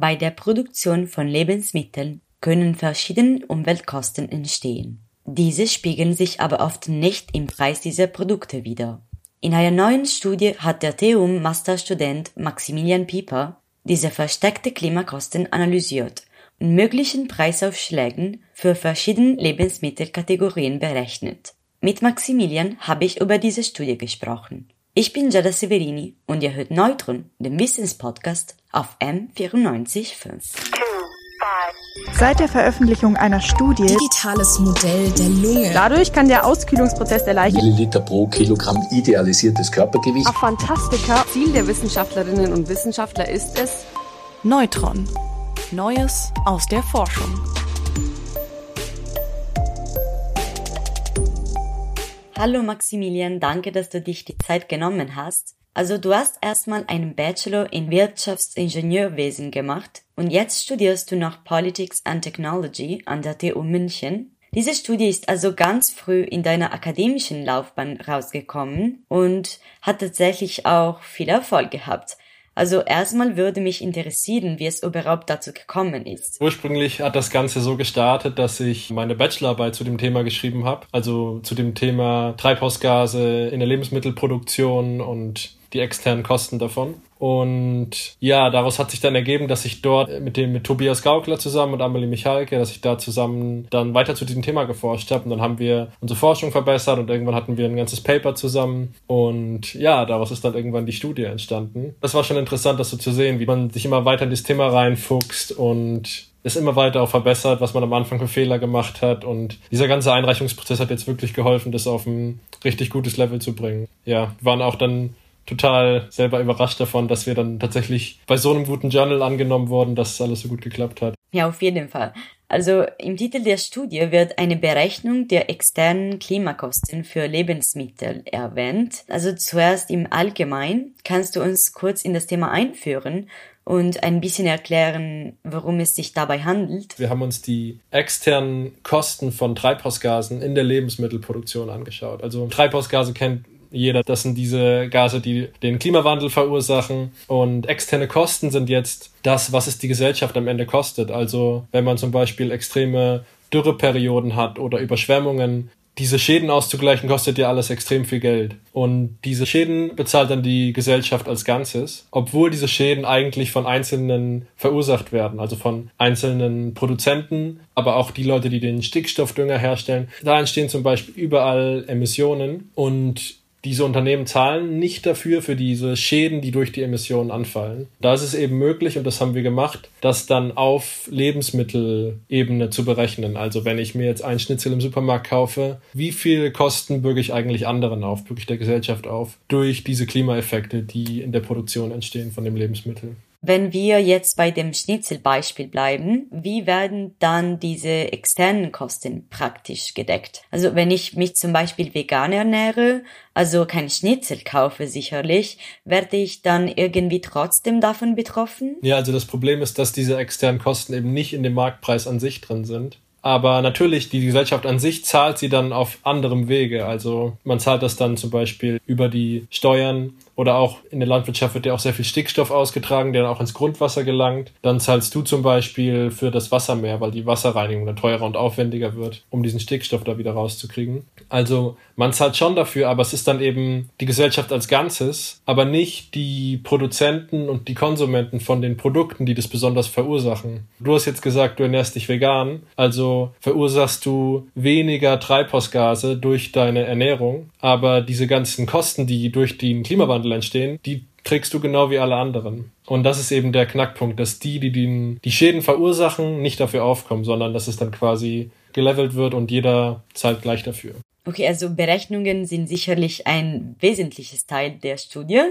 Bei der Produktion von Lebensmitteln können verschiedene Umweltkosten entstehen. Diese spiegeln sich aber oft nicht im Preis dieser Produkte wider. In einer neuen Studie hat der TUM Masterstudent Maximilian Pieper diese versteckte Klimakosten analysiert und möglichen Preisaufschlägen für verschiedene Lebensmittelkategorien berechnet. Mit Maximilian habe ich über diese Studie gesprochen. Ich bin Giada Severini und ihr hört Neutron, den Wissenspodcast auf M945. Seit der Veröffentlichung einer Studie Digitales Modell der Lunge. Dadurch kann der Auskühlungsprozess erleichtert Milliliter pro Kilogramm idealisiertes Körpergewicht. Auf Fantastika. Ziel der Wissenschaftlerinnen und Wissenschaftler ist es, Neutron. Neues aus der Forschung. Hallo Maximilian, danke, dass du dich die Zeit genommen hast. Also du hast erstmal einen Bachelor in Wirtschaftsingenieurwesen gemacht und jetzt studierst du noch Politics and Technology an der TU München. Diese Studie ist also ganz früh in deiner akademischen Laufbahn rausgekommen und hat tatsächlich auch viel Erfolg gehabt. Also erstmal würde mich interessieren, wie es überhaupt dazu gekommen ist. Ursprünglich hat das Ganze so gestartet, dass ich meine Bachelorarbeit zu dem Thema geschrieben habe, also zu dem Thema Treibhausgase in der Lebensmittelproduktion und die externen Kosten davon. Und ja, daraus hat sich dann ergeben, dass ich dort mit dem mit Tobias Gaukler zusammen und Amelie Michalke, dass ich da zusammen dann weiter zu diesem Thema geforscht habe. Und dann haben wir unsere Forschung verbessert und irgendwann hatten wir ein ganzes Paper zusammen. Und ja, daraus ist dann irgendwann die Studie entstanden. Das war schon interessant, das so zu sehen, wie man sich immer weiter in das Thema reinfuchst und es immer weiter auch verbessert, was man am Anfang für Fehler gemacht hat. Und dieser ganze Einreichungsprozess hat jetzt wirklich geholfen, das auf ein richtig gutes Level zu bringen. Ja, waren auch dann total selber überrascht davon, dass wir dann tatsächlich bei so einem guten Journal angenommen wurden, dass alles so gut geklappt hat. Ja, auf jeden Fall. Also im Titel der Studie wird eine Berechnung der externen Klimakosten für Lebensmittel erwähnt. Also zuerst im Allgemeinen kannst du uns kurz in das Thema einführen und ein bisschen erklären, worum es sich dabei handelt. Wir haben uns die externen Kosten von Treibhausgasen in der Lebensmittelproduktion angeschaut. Also Treibhausgase kennt jeder. Das sind diese Gase, die den Klimawandel verursachen. Und externe Kosten sind jetzt das, was es die Gesellschaft am Ende kostet. Also wenn man zum Beispiel extreme Dürreperioden hat oder Überschwemmungen, diese Schäden auszugleichen, kostet ja alles extrem viel Geld. Und diese Schäden bezahlt dann die Gesellschaft als Ganzes, obwohl diese Schäden eigentlich von Einzelnen verursacht werden, also von einzelnen Produzenten, aber auch die Leute, die den Stickstoffdünger herstellen. Da entstehen zum Beispiel überall Emissionen und diese Unternehmen zahlen nicht dafür, für diese Schäden, die durch die Emissionen anfallen. Da ist es eben möglich, und das haben wir gemacht, das dann auf Lebensmittelebene zu berechnen. Also wenn ich mir jetzt ein Schnitzel im Supermarkt kaufe, wie viel Kosten bürge ich eigentlich anderen auf, bürge ich der Gesellschaft auf, durch diese Klimaeffekte, die in der Produktion entstehen von dem Lebensmittel. Wenn wir jetzt bei dem Schnitzelbeispiel bleiben, wie werden dann diese externen Kosten praktisch gedeckt? Also wenn ich mich zum Beispiel vegan ernähre, also kein Schnitzel kaufe sicherlich, werde ich dann irgendwie trotzdem davon betroffen? Ja, also das Problem ist, dass diese externen Kosten eben nicht in dem Marktpreis an sich drin sind. Aber natürlich, die Gesellschaft an sich zahlt sie dann auf anderem Wege. Also man zahlt das dann zum Beispiel über die Steuern oder auch in der Landwirtschaft wird ja auch sehr viel Stickstoff ausgetragen, der dann auch ins Grundwasser gelangt. Dann zahlst du zum Beispiel für das Wassermeer, weil die Wasserreinigung dann teurer und aufwendiger wird, um diesen Stickstoff da wieder rauszukriegen. Also man zahlt schon dafür, aber es ist dann eben die Gesellschaft als Ganzes, aber nicht die Produzenten und die Konsumenten von den Produkten, die das besonders verursachen. Du hast jetzt gesagt, du ernährst dich vegan, also verursachst du weniger Treibhausgase durch deine Ernährung, aber diese ganzen Kosten, die durch den Klimawandel Lebensmittel entstehen, die kriegst du genau wie alle anderen. Und das ist eben der Knackpunkt, dass die, die den, die Schäden verursachen, nicht dafür aufkommen, sondern dass es dann quasi gelevelt wird und jeder zahlt gleich dafür. Okay, also Berechnungen sind sicherlich ein wesentliches Teil der Studie.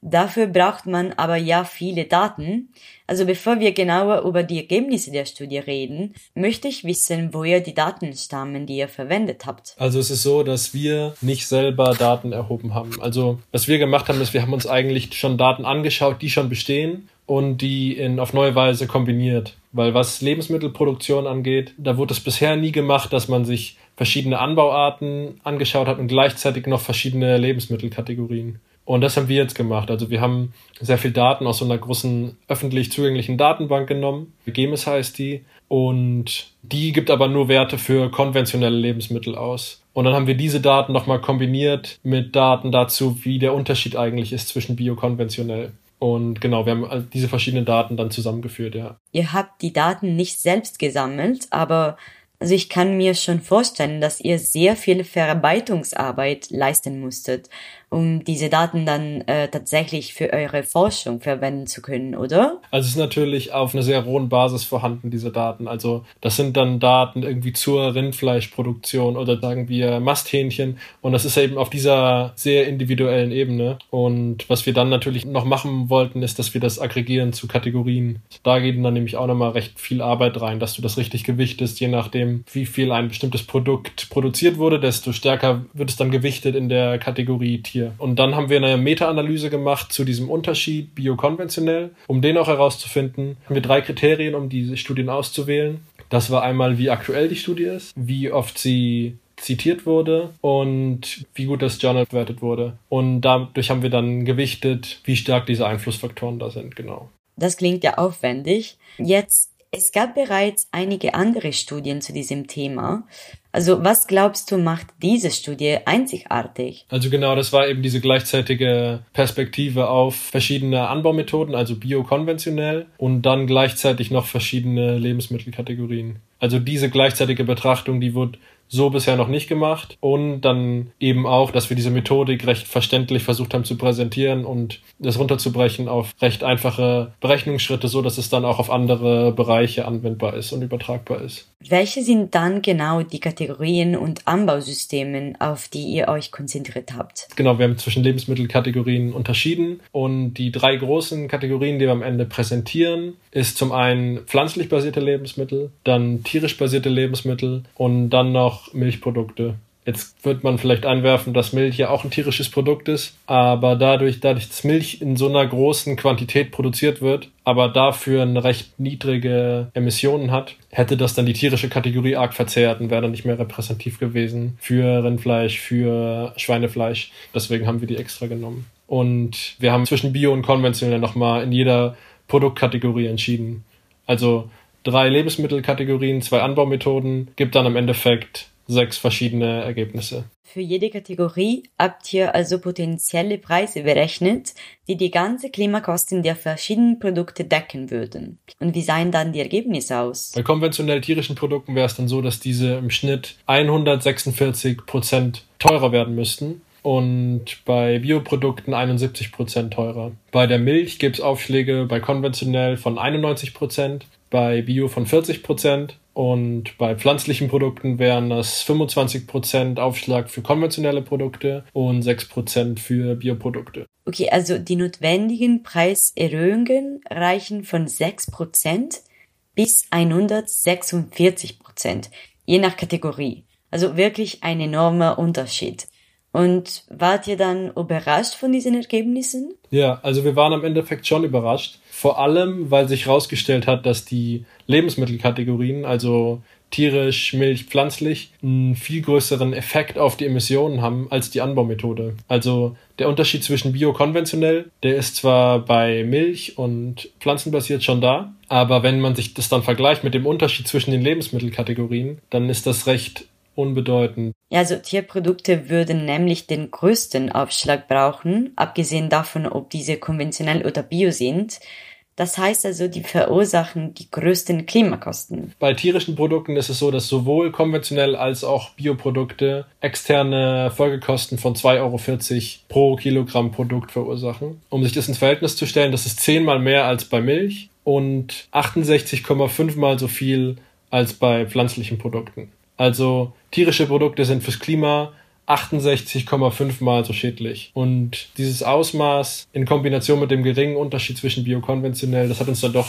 Dafür braucht man aber ja viele Daten. Also bevor wir genauer über die Ergebnisse der Studie reden, möchte ich wissen, woher die Daten stammen, die ihr verwendet habt. Also es ist so, dass wir nicht selber Daten erhoben haben. Also was wir gemacht haben, ist, wir haben uns eigentlich schon Daten angeschaut, die schon bestehen und die in, auf neue Weise kombiniert. Weil was Lebensmittelproduktion angeht, da wurde es bisher nie gemacht, dass man sich verschiedene Anbauarten angeschaut hat und gleichzeitig noch verschiedene Lebensmittelkategorien. Und das haben wir jetzt gemacht. Also wir haben sehr viel Daten aus so einer großen öffentlich zugänglichen Datenbank genommen. GEMIS heißt die. Und die gibt aber nur Werte für konventionelle Lebensmittel aus. Und dann haben wir diese Daten nochmal kombiniert mit Daten dazu, wie der Unterschied eigentlich ist zwischen biokonventionell. Und genau, wir haben diese verschiedenen Daten dann zusammengeführt, ja. Ihr habt die Daten nicht selbst gesammelt, aber also ich kann mir schon vorstellen, dass ihr sehr viel Verarbeitungsarbeit leisten musstet um diese Daten dann äh, tatsächlich für eure Forschung verwenden zu können, oder? Also es ist natürlich auf einer sehr hohen Basis vorhanden, diese Daten. Also das sind dann Daten irgendwie zur Rindfleischproduktion oder sagen wir Masthähnchen. Und das ist eben auf dieser sehr individuellen Ebene. Und was wir dann natürlich noch machen wollten, ist, dass wir das aggregieren zu Kategorien. Da geht dann nämlich auch nochmal recht viel Arbeit rein, dass du das richtig gewichtest, je nachdem, wie viel ein bestimmtes Produkt produziert wurde, desto stärker wird es dann gewichtet in der Kategorie Tier hier. Und dann haben wir eine Meta-Analyse gemacht zu diesem Unterschied biokonventionell. Um den auch herauszufinden, haben wir drei Kriterien, um diese Studien auszuwählen. Das war einmal, wie aktuell die Studie ist, wie oft sie zitiert wurde und wie gut das Journal bewertet wurde. Und dadurch haben wir dann gewichtet, wie stark diese Einflussfaktoren da sind, genau. Das klingt ja aufwendig. Jetzt, es gab bereits einige andere Studien zu diesem Thema. Also was glaubst du macht diese Studie einzigartig? Also genau, das war eben diese gleichzeitige Perspektive auf verschiedene Anbaumethoden, also biokonventionell und dann gleichzeitig noch verschiedene Lebensmittelkategorien. Also diese gleichzeitige Betrachtung, die wird so bisher noch nicht gemacht. Und dann eben auch, dass wir diese Methodik recht verständlich versucht haben zu präsentieren und das runterzubrechen auf recht einfache Berechnungsschritte, so dass es dann auch auf andere Bereiche anwendbar ist und übertragbar ist. Welche sind dann genau die Kategorien und Anbausystemen, auf die ihr euch konzentriert habt? Genau, wir haben zwischen Lebensmittelkategorien unterschieden und die drei großen Kategorien, die wir am Ende präsentieren, ist zum einen pflanzlich basierte Lebensmittel, dann tierisch basierte Lebensmittel und dann noch Milchprodukte. Jetzt wird man vielleicht einwerfen, dass Milch ja auch ein tierisches Produkt ist, aber dadurch, dadurch, dass Milch in so einer großen Quantität produziert wird, aber dafür eine recht niedrige Emissionen hat, hätte das dann die tierische Kategorie arg verzerrt und wäre dann nicht mehr repräsentativ gewesen für Rindfleisch, für Schweinefleisch. Deswegen haben wir die extra genommen. Und wir haben zwischen Bio und konventionell nochmal in jeder Produktkategorie entschieden. Also drei Lebensmittelkategorien, zwei Anbaumethoden, gibt dann im Endeffekt sechs verschiedene Ergebnisse. Für jede Kategorie habt ihr also potenzielle Preise berechnet, die die ganze Klimakosten der verschiedenen Produkte decken würden. Und wie seien dann die Ergebnisse aus? Bei konventionell tierischen Produkten wäre es dann so, dass diese im Schnitt 146 Prozent teurer werden müssten und bei Bioprodukten 71 Prozent teurer. Bei der Milch gibt es Aufschläge bei konventionell von 91 Prozent, bei Bio von 40 Prozent und bei pflanzlichen Produkten wären das 25% Aufschlag für konventionelle Produkte und 6% für Bioprodukte. Okay, also die notwendigen Preiserhöhungen reichen von 6% bis 146%, je nach Kategorie. Also wirklich ein enormer Unterschied. Und wart ihr dann überrascht von diesen Ergebnissen? Ja, also wir waren am Endeffekt schon überrascht. Vor allem, weil sich herausgestellt hat, dass die Lebensmittelkategorien, also tierisch, Milch, pflanzlich, einen viel größeren Effekt auf die Emissionen haben als die Anbaumethode. Also der Unterschied zwischen biokonventionell, der ist zwar bei Milch und pflanzenbasiert schon da, aber wenn man sich das dann vergleicht mit dem Unterschied zwischen den Lebensmittelkategorien, dann ist das recht unbedeutend. Ja, also Tierprodukte würden nämlich den größten Aufschlag brauchen, abgesehen davon, ob diese konventionell oder bio sind. Das heißt also, die verursachen die größten Klimakosten. Bei tierischen Produkten ist es so, dass sowohl konventionell als auch Bioprodukte externe Folgekosten von 2,40 Euro pro Kilogramm Produkt verursachen. Um sich das ins Verhältnis zu stellen, das ist zehnmal mehr als bei Milch und 68,5 mal so viel als bei pflanzlichen Produkten. Also tierische Produkte sind fürs Klima 68,5 mal so schädlich. Und dieses Ausmaß in Kombination mit dem geringen Unterschied zwischen biokonventionell, das hat uns dann doch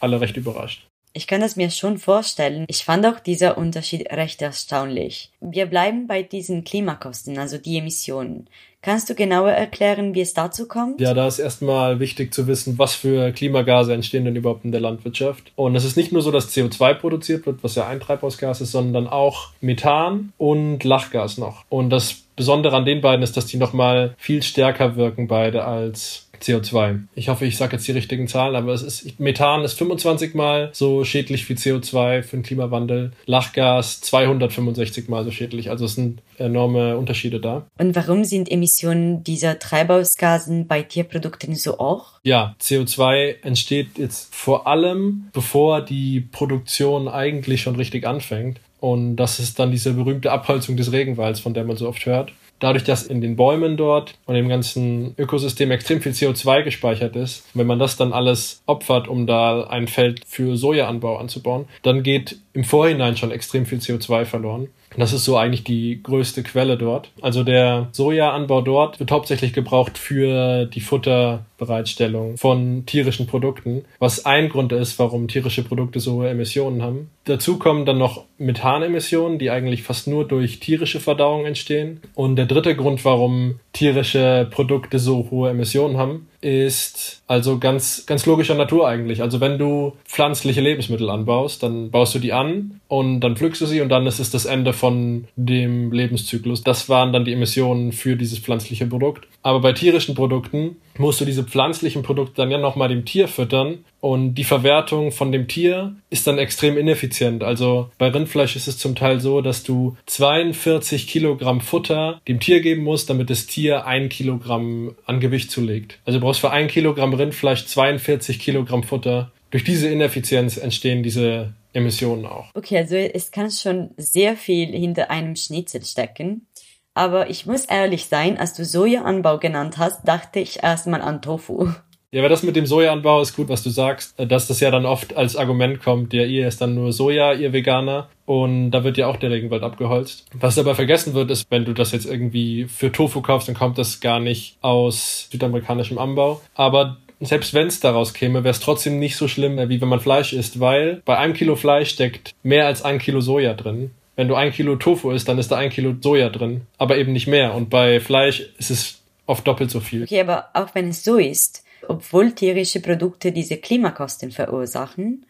alle recht überrascht. Ich kann das mir schon vorstellen. Ich fand auch dieser Unterschied recht erstaunlich. Wir bleiben bei diesen Klimakosten, also die Emissionen. Kannst du genauer erklären, wie es dazu kommt? Ja, da ist erstmal wichtig zu wissen, was für Klimagase entstehen denn überhaupt in der Landwirtschaft. Und es ist nicht nur so, dass CO2 produziert wird, was ja ein Treibhausgas ist, sondern auch Methan und Lachgas noch. Und das Besondere an den beiden ist, dass die nochmal viel stärker wirken beide als CO2. Ich hoffe, ich sage jetzt die richtigen Zahlen, aber es ist Methan ist 25 mal so schädlich wie CO2 für den Klimawandel. Lachgas 265 mal so schädlich. Also es sind enorme Unterschiede da. Und warum sind Emissionen dieser Treibhausgasen bei Tierprodukten so hoch? Ja, CO2 entsteht jetzt vor allem, bevor die Produktion eigentlich schon richtig anfängt. Und das ist dann diese berühmte Abholzung des Regenwalds, von der man so oft hört dadurch, dass in den Bäumen dort und im ganzen Ökosystem extrem viel CO2 gespeichert ist, wenn man das dann alles opfert, um da ein Feld für Sojaanbau anzubauen, dann geht im Vorhinein schon extrem viel CO2 verloren. Das ist so eigentlich die größte Quelle dort. Also der Sojaanbau dort wird hauptsächlich gebraucht für die Futterbereitstellung von tierischen Produkten, was ein Grund ist, warum tierische Produkte so hohe Emissionen haben. Dazu kommen dann noch Methanemissionen, die eigentlich fast nur durch tierische Verdauung entstehen. Und der dritte Grund, warum tierische Produkte so hohe Emissionen haben, ist also ganz, ganz logischer Natur eigentlich. Also wenn du pflanzliche Lebensmittel anbaust, dann baust du die an und dann pflückst du sie und dann ist es das Ende von dem Lebenszyklus. Das waren dann die Emissionen für dieses pflanzliche Produkt. Aber bei tierischen Produkten musst du diese pflanzlichen Produkte dann ja nochmal dem Tier füttern und die Verwertung von dem Tier ist dann extrem ineffizient. Also bei Rindfleisch ist es zum Teil so, dass du 42 Kilogramm Futter dem Tier geben musst, damit das Tier ein Kilogramm an Gewicht zulegt. Also du brauchst für ein Kilogramm Rindfleisch 42 Kilogramm Futter. Durch diese Ineffizienz entstehen diese Emissionen auch. Okay, also es kann schon sehr viel hinter einem Schnitzel stecken. Aber ich muss ehrlich sein, als du Sojaanbau genannt hast, dachte ich erstmal an Tofu. Ja, aber das mit dem Sojaanbau ist gut, was du sagst, dass das ja dann oft als Argument kommt, ja, ihr ist dann nur Soja, ihr Veganer. Und da wird ja auch der Regenwald abgeholzt. Was aber vergessen wird, ist, wenn du das jetzt irgendwie für Tofu kaufst, dann kommt das gar nicht aus südamerikanischem Anbau. Aber selbst wenn es daraus käme, wäre es trotzdem nicht so schlimm, wie wenn man Fleisch isst, weil bei einem Kilo Fleisch steckt mehr als ein Kilo Soja drin. Wenn du ein Kilo Tofu isst, dann ist da ein Kilo Soja drin, aber eben nicht mehr. Und bei Fleisch ist es oft doppelt so viel. Okay, aber auch wenn es so ist, obwohl tierische Produkte diese Klimakosten verursachen,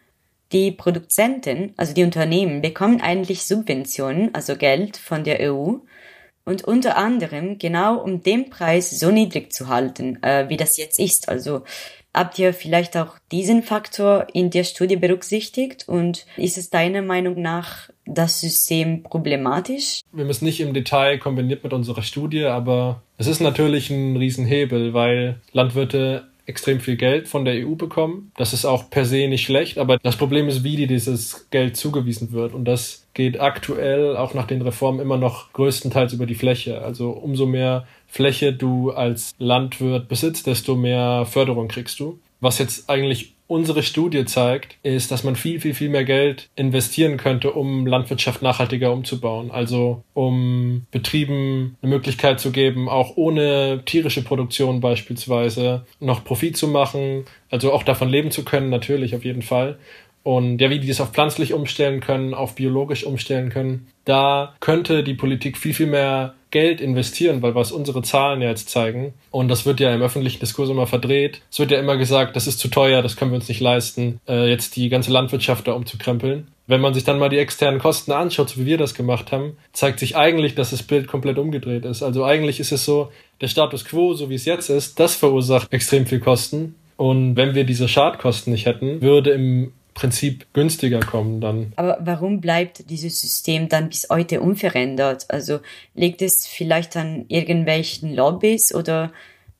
die Produzenten, also die Unternehmen, bekommen eigentlich Subventionen, also Geld von der EU, und unter anderem genau um den Preis so niedrig zu halten, äh, wie das jetzt ist. Also Habt ihr vielleicht auch diesen Faktor in der Studie berücksichtigt und ist es deiner Meinung nach das System problematisch? Wir es nicht im Detail kombiniert mit unserer Studie, aber es ist natürlich ein Riesenhebel, weil Landwirte extrem viel Geld von der EU bekommen. Das ist auch per se nicht schlecht, aber das Problem ist, wie dieses Geld zugewiesen wird. Und das geht aktuell auch nach den Reformen immer noch größtenteils über die Fläche. Also umso mehr Fläche du als Landwirt besitzt, desto mehr Förderung kriegst du. Was jetzt eigentlich unsere Studie zeigt, ist, dass man viel, viel, viel mehr Geld investieren könnte, um Landwirtschaft nachhaltiger umzubauen. Also um Betrieben eine Möglichkeit zu geben, auch ohne tierische Produktion beispielsweise noch Profit zu machen, also auch davon leben zu können, natürlich auf jeden Fall. Und ja, wie die das auf pflanzlich umstellen können, auf biologisch umstellen können, da könnte die Politik viel, viel mehr Geld investieren, weil was unsere Zahlen ja jetzt zeigen, und das wird ja im öffentlichen Diskurs immer verdreht, es wird ja immer gesagt, das ist zu teuer, das können wir uns nicht leisten, äh, jetzt die ganze Landwirtschaft da umzukrempeln. Wenn man sich dann mal die externen Kosten anschaut, so wie wir das gemacht haben, zeigt sich eigentlich, dass das Bild komplett umgedreht ist. Also eigentlich ist es so, der Status quo, so wie es jetzt ist, das verursacht extrem viel Kosten. Und wenn wir diese Schadkosten nicht hätten, würde im Prinzip günstiger kommen dann. Aber warum bleibt dieses System dann bis heute unverändert? Also liegt es vielleicht an irgendwelchen Lobbys oder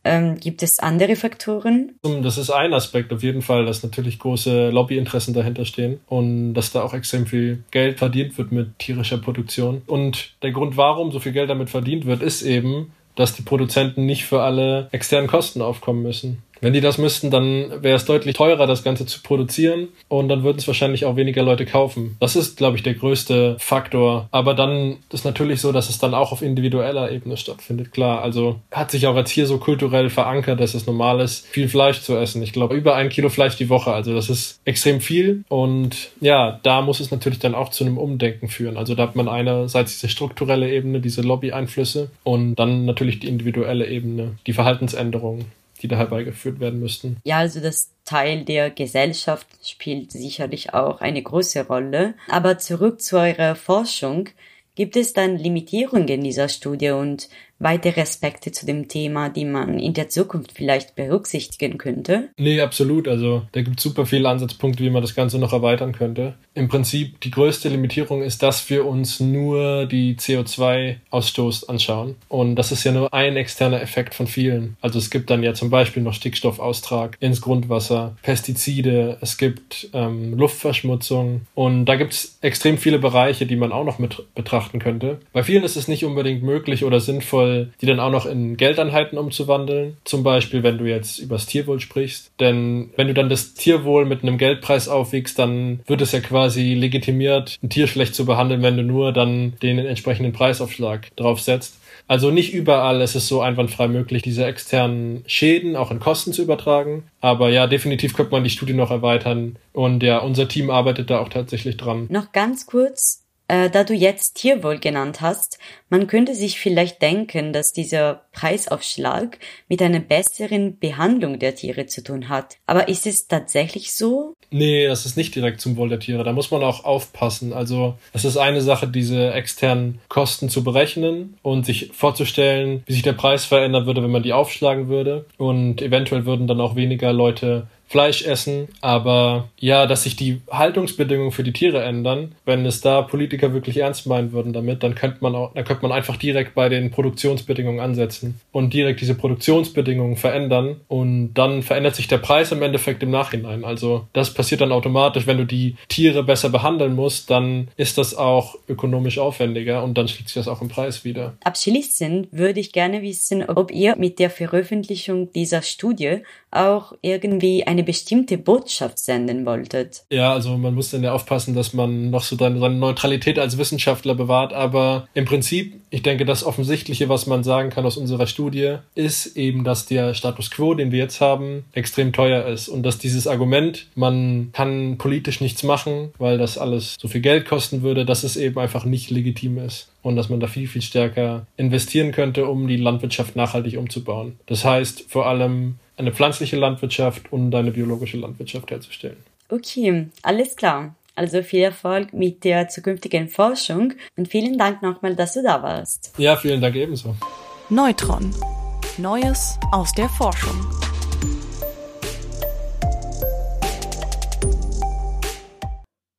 ähm, gibt es andere Faktoren? Das ist ein Aspekt auf jeden Fall, dass natürlich große Lobbyinteressen dahinter stehen und dass da auch extrem viel Geld verdient wird mit tierischer Produktion. Und der Grund, warum so viel Geld damit verdient wird, ist eben, dass die Produzenten nicht für alle externen Kosten aufkommen müssen Wenn die das müssten, dann wäre es deutlich teurer, das Ganze zu produzieren und dann würden es wahrscheinlich auch weniger Leute kaufen. Das ist, glaube ich, der größte Faktor. Aber dann ist natürlich so, dass es dann auch auf individueller Ebene stattfindet. Klar, also hat sich auch jetzt hier so kulturell verankert, dass es normal ist, viel Fleisch zu essen. Ich glaube, über ein Kilo Fleisch die Woche. Also das ist extrem viel. Und ja, da muss es natürlich dann auch zu einem Umdenken führen. Also da hat man einerseits diese strukturelle Ebene, diese Lobby-Einflüsse und dann natürlich die individuelle Ebene, die Verhaltensänderungen die da herbeigeführt werden müssten. Ja, also das Teil der Gesellschaft spielt sicherlich auch eine große Rolle. Aber zurück zu eurer Forschung. Gibt es dann Limitierungen dieser Studie und weitere Aspekte zu dem Thema, die man in der Zukunft vielleicht berücksichtigen könnte? Nee, absolut. Also da gibt es super viele Ansatzpunkte, wie man das Ganze noch erweitern könnte. Im Prinzip die größte Limitierung ist, dass wir uns nur die CO2-Ausstoß anschauen. Und das ist ja nur ein externer Effekt von vielen. Also es gibt dann ja zum Beispiel noch Stickstoffaustrag ins Grundwasser, Pestizide, es gibt ähm, Luftverschmutzung. Und da gibt es extrem viele Bereiche, die man auch noch mit betrachten könnte. Bei vielen ist es nicht unbedingt möglich oder sinnvoll, die dann auch noch in Geldeinheiten umzuwandeln. Zum Beispiel, wenn du jetzt übers Tierwohl sprichst. Denn wenn du dann das Tierwohl mit einem Geldpreis aufwiegst, dann wird es ja quasi legitimiert, ein Tier schlecht zu behandeln, wenn du nur dann den entsprechenden Preisaufschlag draufsetzt. Also nicht überall ist es so einwandfrei möglich, diese externen Schäden auch in Kosten zu übertragen. Aber ja, definitiv könnte man die Studie noch erweitern. Und ja, unser Team arbeitet da auch tatsächlich dran. Noch ganz kurz äh, da du jetzt Tierwohl genannt hast, man könnte sich vielleicht denken, dass dieser Preisaufschlag mit einer besseren Behandlung der Tiere zu tun hat. Aber ist es tatsächlich so? Nee, das ist nicht direkt zum Wohl der Tiere. Da muss man auch aufpassen. Also es ist eine Sache, diese externen Kosten zu berechnen und sich vorzustellen, wie sich der Preis verändern würde, wenn man die aufschlagen würde. Und eventuell würden dann auch weniger Leute Fleisch essen. Aber ja, dass sich die Haltungsbedingungen für die Tiere ändern, wenn es da Politiker wirklich ernst meinen würden damit, dann könnte man auch, dann könnte man einfach direkt bei den Produktionsbedingungen ansetzen und direkt diese Produktionsbedingungen verändern und dann verändert sich der Preis im Endeffekt im Nachhinein. Also das passiert dann automatisch, wenn du die Tiere besser behandeln musst, dann ist das auch ökonomisch aufwendiger und dann schlägt sich das auch im Preis wieder. Abschließend würde ich gerne wissen, ob ihr mit der Veröffentlichung dieser Studie auch irgendwie eine bestimmte Botschaft senden wolltet. Ja, also man muss dann ja aufpassen, dass man noch so seine, seine Neutralität als Wissenschaftler bewahrt, aber im Prinzip, ich denke, das Offensichtliche, was man sagen kann aus unserer Studie, ist eben, dass der Status quo, den wir jetzt haben, extrem teuer ist und dass dieses Argument, man kann politisch nichts machen, weil das alles so viel Geld kosten würde, dass es eben einfach nicht legitim ist und dass man da viel, viel stärker investieren könnte, um die Landwirtschaft nachhaltig umzubauen. Das heißt vor allem eine pflanzliche Landwirtschaft und eine biologische Landwirtschaft herzustellen. Okay, alles klar. Also viel Erfolg mit der zukünftigen Forschung und vielen Dank nochmal, dass du da warst. Ja, vielen Dank ebenso. Neutron. Neues aus der Forschung.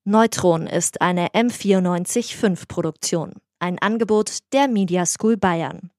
Neutron ist eine M945 Produktion, ein Angebot der Media School Bayern.